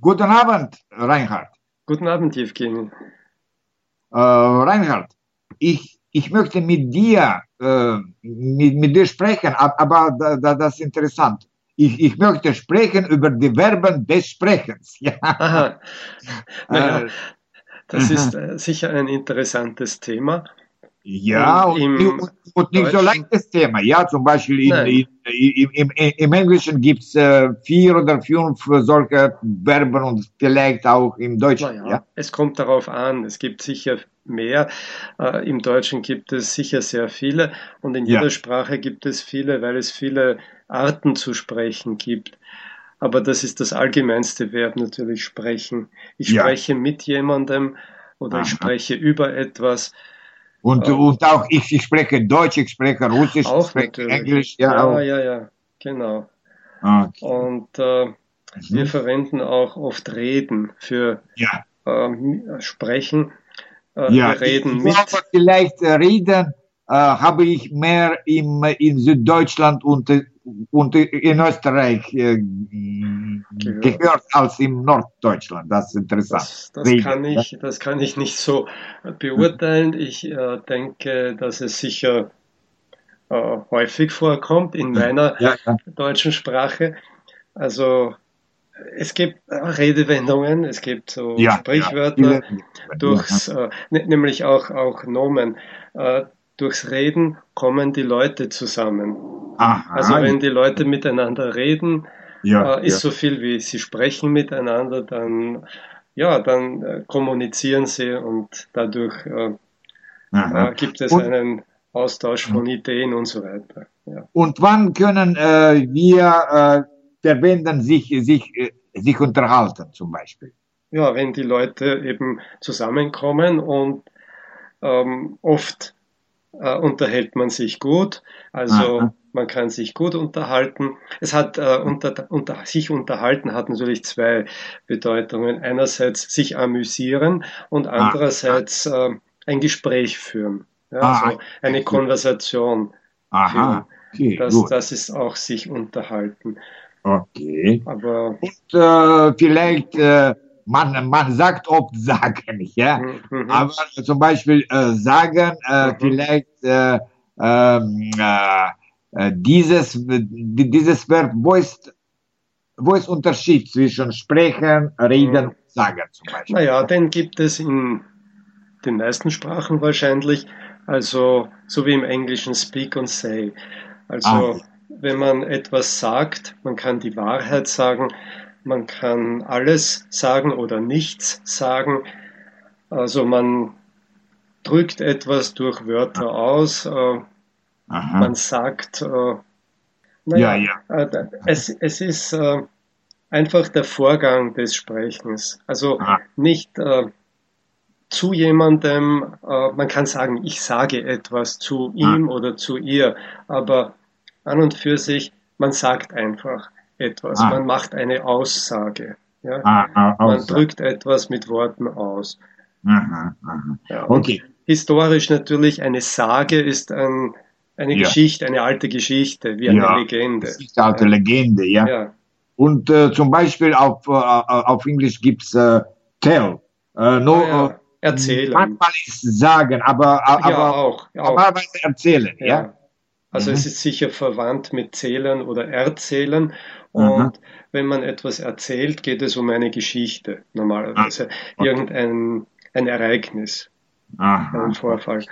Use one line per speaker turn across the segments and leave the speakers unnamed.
guten Abend, Reinhard.
Guten Abend, Evgeny.
Äh, Reinhard, ich, ich möchte mit dir, äh, mit, mit dir sprechen, aber da, da, das ist interessant. Ich, ich möchte sprechen über die Verben des Sprechens. Ja. Aha.
Naja, das ist äh, sicher ein interessantes Thema.
Ja, und, und, und nicht so leichtes Thema. Ja, zum Beispiel in, in, in, im, Englischen gibt es äh, vier oder fünf solche Verben und vielleicht auch im Deutschen.
Ja, ja, Es kommt darauf an. Es gibt sicher mehr. Äh, Im Deutschen gibt es sicher sehr viele und in jeder ja. Sprache gibt es viele, weil es viele Arten zu sprechen gibt. Aber das ist das allgemeinste Verb natürlich sprechen. Ich spreche mit jemandem oder Aha. ich spreche über etwas.
Und, ähm, und auch ich, ich spreche Deutsch, ich spreche Russisch,
auch ich spreche natürlich. Englisch. Ja, ja, auch. ja, ja, genau. Okay. Und äh, mhm. wir verwenden auch oft Reden für
ja.
äh, Sprechen.
Äh, ja, wir reden ich, mit. Aber vielleicht äh, reden äh, habe ich mehr im, in Süddeutschland und, und in Österreich äh, gehört als im Norddeutschland. Das ist interessant.
Das, das kann, ich, das kann ich nicht so beurteilen. Ich äh, denke, dass es sicher äh, häufig vorkommt in meiner ja, ja. deutschen Sprache. Also es gibt Redewendungen, es gibt so ja, Sprichwörter, durchs, äh, nämlich auch, auch Nomen. Äh, durchs Reden kommen die Leute zusammen. Aha. Also wenn die Leute miteinander reden, ja, äh, ist ja. so viel wie sie sprechen miteinander, dann ja, dann äh, kommunizieren sie und dadurch äh, äh gibt es und, einen Austausch von Ideen und so weiter.
Ja. Und wann können äh, wir äh, verwenden sich sich sich unterhalten zum Beispiel?
Ja, wenn die Leute eben zusammenkommen und ähm, oft äh, unterhält man sich gut, also Aha. Man kann sich gut unterhalten. Es hat äh, unter, unter, sich unterhalten hat natürlich zwei Bedeutungen. Einerseits sich amüsieren und andererseits äh, ein Gespräch führen, ja, also eine Konversation
Aha.
Okay, das, das ist auch sich unterhalten.
Okay. Aber und äh, vielleicht äh, man, man sagt oft sagen, ja. Mhm. mhm. Aber zum Beispiel äh, sagen, äh, mhm. vielleicht äh, ähm, äh, äh, dieses, dieses Verb, wo ist, wo ist Unterschied zwischen sprechen, reden mhm. sagen zum Beispiel?
Naja, den gibt es in den meisten Sprachen wahrscheinlich. Also, so wie im Englischen speak und say. Also, ah. wenn man etwas sagt, man kann die Wahrheit sagen, man kann alles sagen oder nichts sagen. Also man drückt etwas durch Wörter aus. Äh, man sagt, äh, naja, ja, ja. Äh, es, es ist äh, einfach der Vorgang des Sprechens. Also Aha. nicht äh, zu jemandem, äh, man kann sagen, ich sage etwas zu ihm oder zu ihr, aber an und für sich, man sagt einfach etwas, ah. man macht eine Aussage. Ja? Ah, ah, man drückt etwas mit Worten aus. Aha, aha. Ja, okay. Historisch natürlich eine Sage ist ein, eine ja. Geschichte, eine alte Geschichte, wie eine ja, Legende.
Eine alte Legende, ja. ja. Und äh, zum Beispiel auf, äh, auf Englisch gibt's äh, tell. Äh, no,
ah, erzählen.
Manchmal ist sagen, aber, aber,
ja, auch,
aber erzählen, ja.
Also mhm. es ist sicher verwandt mit Zählen oder Erzählen. Und Aha. wenn man etwas erzählt, geht es um eine Geschichte normalerweise. Ah, okay. Irgendein ein Ereignis, Aha. ein Vorfall.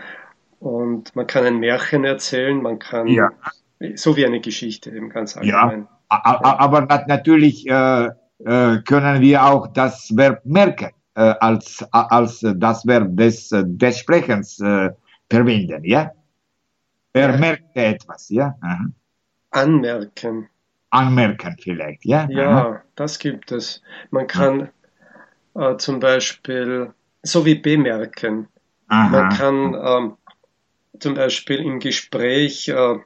Und man kann ein Märchen erzählen, man kann ja. so wie eine Geschichte eben ganz allgemein.
Ja, aber natürlich äh, äh, können wir auch das Verb merken äh, als, als das Verb des, des Sprechens äh, verwenden, ja? Er merkt etwas, ja? Aha.
Anmerken
anmerken vielleicht, ja?
Ja, Aha. das gibt es. Man kann ja. zum Beispiel, so wie bemerken, Aha. man kann äh, zum Beispiel im Gespräch äh,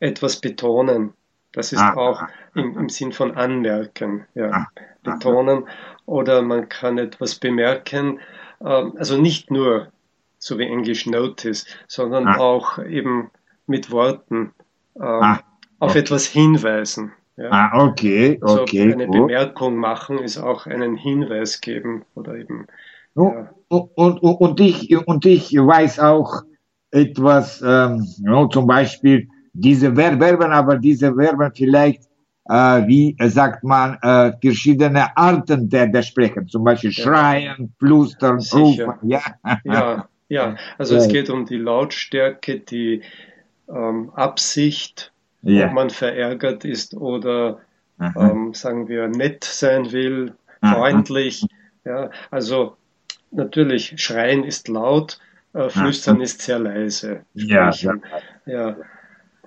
etwas betonen. Das ist Aha. auch im, im Sinn von anmerken, ja, betonen. Oder man kann etwas bemerken, ähm, also nicht nur so wie Englisch Notice, sondern auch eben mit Worten. Ähm, auf etwas hinweisen.
Ja. Ah, okay, okay.
Also eine gut. Bemerkung machen ist auch einen Hinweis geben oder eben.
Ja. Und, und, und, ich, und ich weiß auch etwas, ähm, ja, zum Beispiel diese Verben, aber diese Verben vielleicht, äh, wie sagt man, äh, verschiedene Arten der, der Sprechen, zum Beispiel ja. schreien, flüstern, rufen.
Ja, ja, ja. also ja. es geht um die Lautstärke, die ähm, Absicht, ja. ob man verärgert ist oder ähm, sagen wir nett sein will, freundlich. Ja, also natürlich Schreien ist laut, äh, Flüstern ist sehr leise.
Ja, ja.
ja.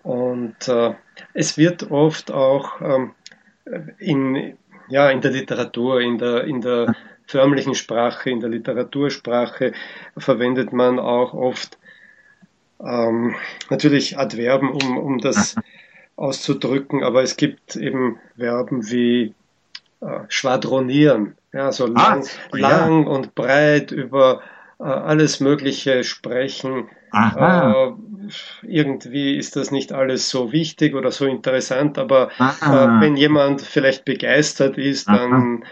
Und äh, es wird oft auch ähm, in, ja, in der Literatur, in der, in der förmlichen Sprache, in der Literatursprache verwendet man auch oft ähm, natürlich Adverben, um, um das auszudrücken, aber es gibt eben Verben wie äh, schwadronieren, ja, so lang, ah, lang und breit über alles Mögliche sprechen. Äh, irgendwie ist das nicht alles so wichtig oder so interessant, aber äh, wenn jemand vielleicht begeistert ist, dann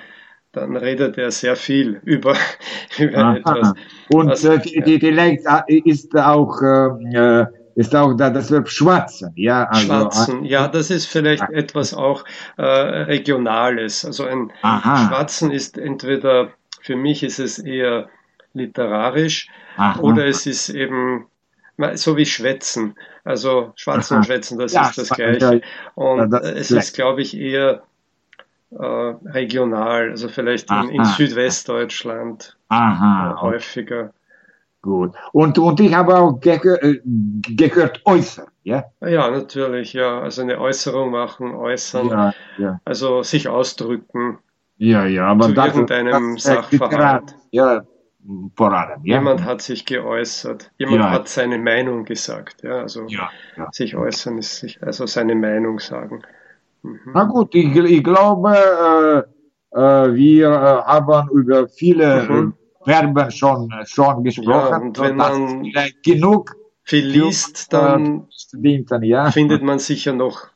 dann redet er sehr viel über, über Aha. etwas.
Und was, äh, die, vielleicht ist auch, äh, ist auch da das Verb schwatzen, ja.
Also, schwatzen, ja, das ist vielleicht ja. etwas auch äh, Regionales. Also ein Aha. Schwatzen ist entweder, für mich ist es eher literarisch Aha. oder es ist eben so wie Schwätzen. Also Schwatzen Aha. und Schwätzen, das ja, ist das Gleiche. Und ja, es ist, glaube ich, eher äh, regional, also vielleicht in, in Südwestdeutschland
Aha,
äh, häufiger.
Gut. Und, und ich habe auch ge äh, gehört äußern, ja?
Ja, natürlich, ja. Also eine Äußerung machen, äußern, ja, ja. also sich ausdrücken.
Ja, ja, aber
zu das, irgendeinem das, Sachverhalt.
Ja, vor allem,
ja. Jemand hat sich geäußert. Jemand ja. hat seine Meinung gesagt, ja. Also ja, sich äußern ist sich, also seine Meinung sagen.
Mhm. Na gut, ich, ich glaube, äh, äh, wir äh, haben über viele mhm. Verben schon, schon gesprochen. Ja,
und wenn man
genug
viel liest, dann ja. findet man sicher noch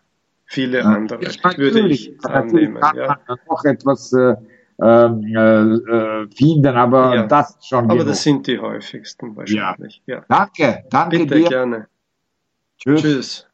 viele andere, würde ich annehmen. Kann
man noch etwas äh, ähm, äh, äh, finden, aber ja. das schon
Aber genug. das sind die häufigsten wahrscheinlich.
Ja. Danke, danke
Bitte,
dir.
gerne.
Tschüss. Tschüss.